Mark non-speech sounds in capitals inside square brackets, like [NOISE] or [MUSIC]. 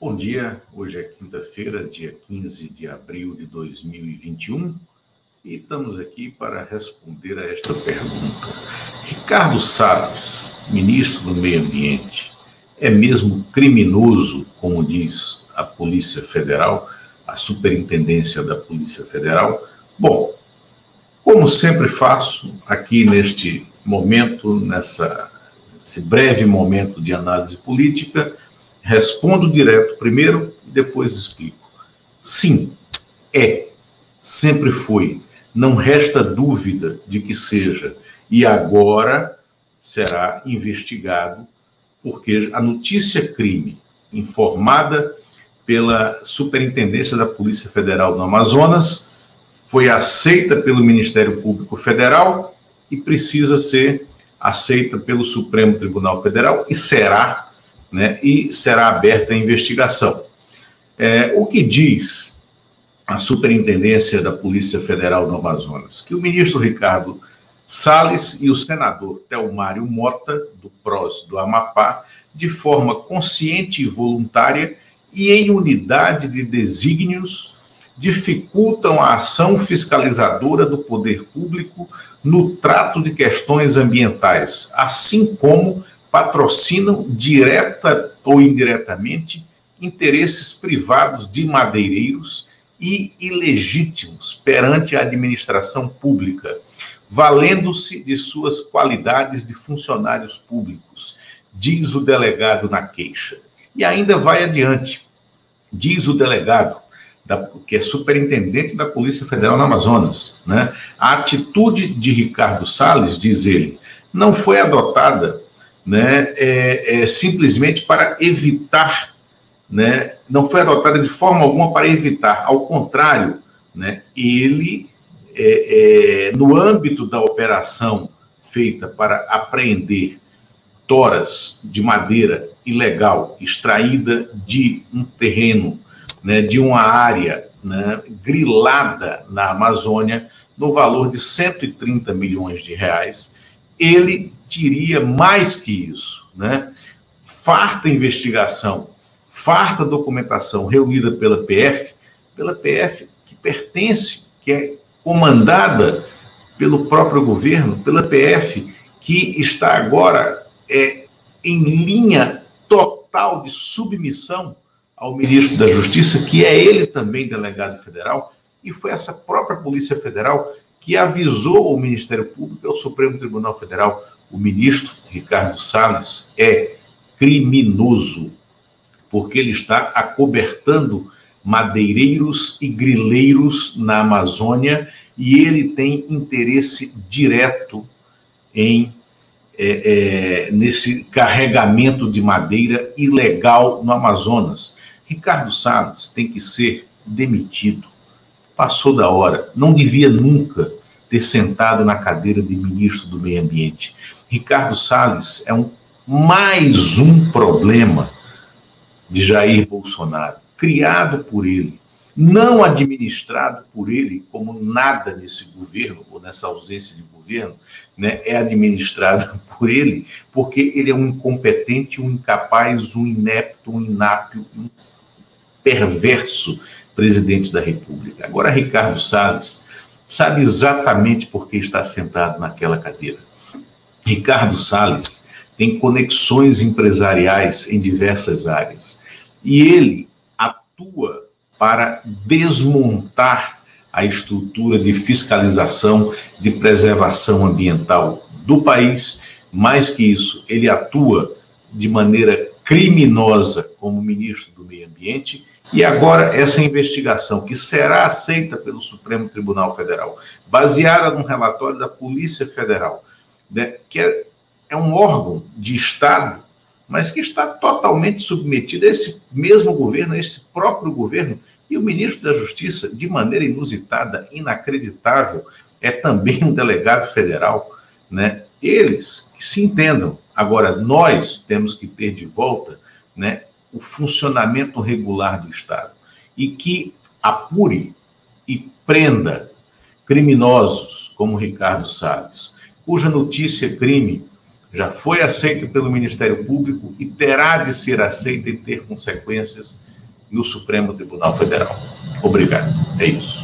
Bom dia, hoje é quinta-feira, dia 15 de abril de 2021, e estamos aqui para responder a esta pergunta. Ricardo Salles, ministro do Meio Ambiente, é mesmo criminoso, como diz a Polícia Federal, a Superintendência da Polícia Federal? Bom, como sempre faço aqui neste momento, nessa, nesse breve momento de análise política, Respondo direto primeiro e depois explico. Sim, é, sempre foi. Não resta dúvida de que seja. E agora será investigado, porque a notícia crime informada pela Superintendência da Polícia Federal do Amazonas foi aceita pelo Ministério Público Federal e precisa ser aceita pelo Supremo Tribunal Federal e será né, e será aberta a investigação. É, o que diz a Superintendência da Polícia Federal do Amazonas? Que o ministro Ricardo Salles e o senador Telmário Mota, do PROS do Amapá, de forma consciente e voluntária e em unidade de desígnios, dificultam a ação fiscalizadora do poder público no trato de questões ambientais, assim como patrocinam direta ou indiretamente interesses privados de madeireiros e ilegítimos perante a administração pública, valendo-se de suas qualidades de funcionários públicos, diz o delegado na queixa. E ainda vai adiante, diz o delegado, da, que é superintendente da Polícia Federal no Amazonas. Né? A atitude de Ricardo Salles, diz ele, não foi adotada né, é, é, simplesmente para evitar, né, não foi adotada de forma alguma para evitar, ao contrário, né, ele, é, é, no âmbito da operação feita para apreender toras de madeira ilegal extraída de um terreno, né, de uma área né, grilada na Amazônia, no valor de 130 milhões de reais, ele diria mais que isso, né? Farta investigação, farta documentação reunida pela PF, pela PF que pertence, que é comandada pelo próprio governo, pela PF que está agora é, em linha total de submissão ao ministro da Justiça, que é ele também delegado federal, e foi essa própria Polícia Federal que avisou o Ministério Público e ao Supremo Tribunal Federal o ministro Ricardo Salles é criminoso, porque ele está acobertando madeireiros e grileiros na Amazônia e ele tem interesse direto em é, é, nesse carregamento de madeira ilegal no Amazonas. Ricardo Salles tem que ser demitido. Passou da hora. Não devia nunca ter sentado na cadeira de ministro do Meio Ambiente. Ricardo Salles é um, mais um problema de Jair Bolsonaro, criado por ele, não administrado por ele como nada nesse governo, ou nessa ausência de governo, né, é administrado [LAUGHS] por ele, porque ele é um incompetente, um incapaz, um inepto, um inápio, um perverso presidente da República. Agora, Ricardo Salles sabe exatamente por que está sentado naquela cadeira. Ricardo Salles tem conexões empresariais em diversas áreas e ele atua para desmontar a estrutura de fiscalização, de preservação ambiental do país. Mais que isso, ele atua de maneira criminosa como ministro do Meio Ambiente. E agora, essa investigação, que será aceita pelo Supremo Tribunal Federal, baseada num relatório da Polícia Federal, né, que é, é um órgão de Estado, mas que está totalmente submetido a esse mesmo governo, a esse próprio governo, e o ministro da Justiça, de maneira inusitada, inacreditável, é também um delegado federal, né? Eles que se entendam. Agora, nós temos que ter de volta né, o funcionamento regular do Estado e que apure e prenda criminosos como Ricardo Salles, cuja notícia crime já foi aceita pelo Ministério Público e terá de ser aceita e ter consequências no Supremo Tribunal Federal. Obrigado. É isso.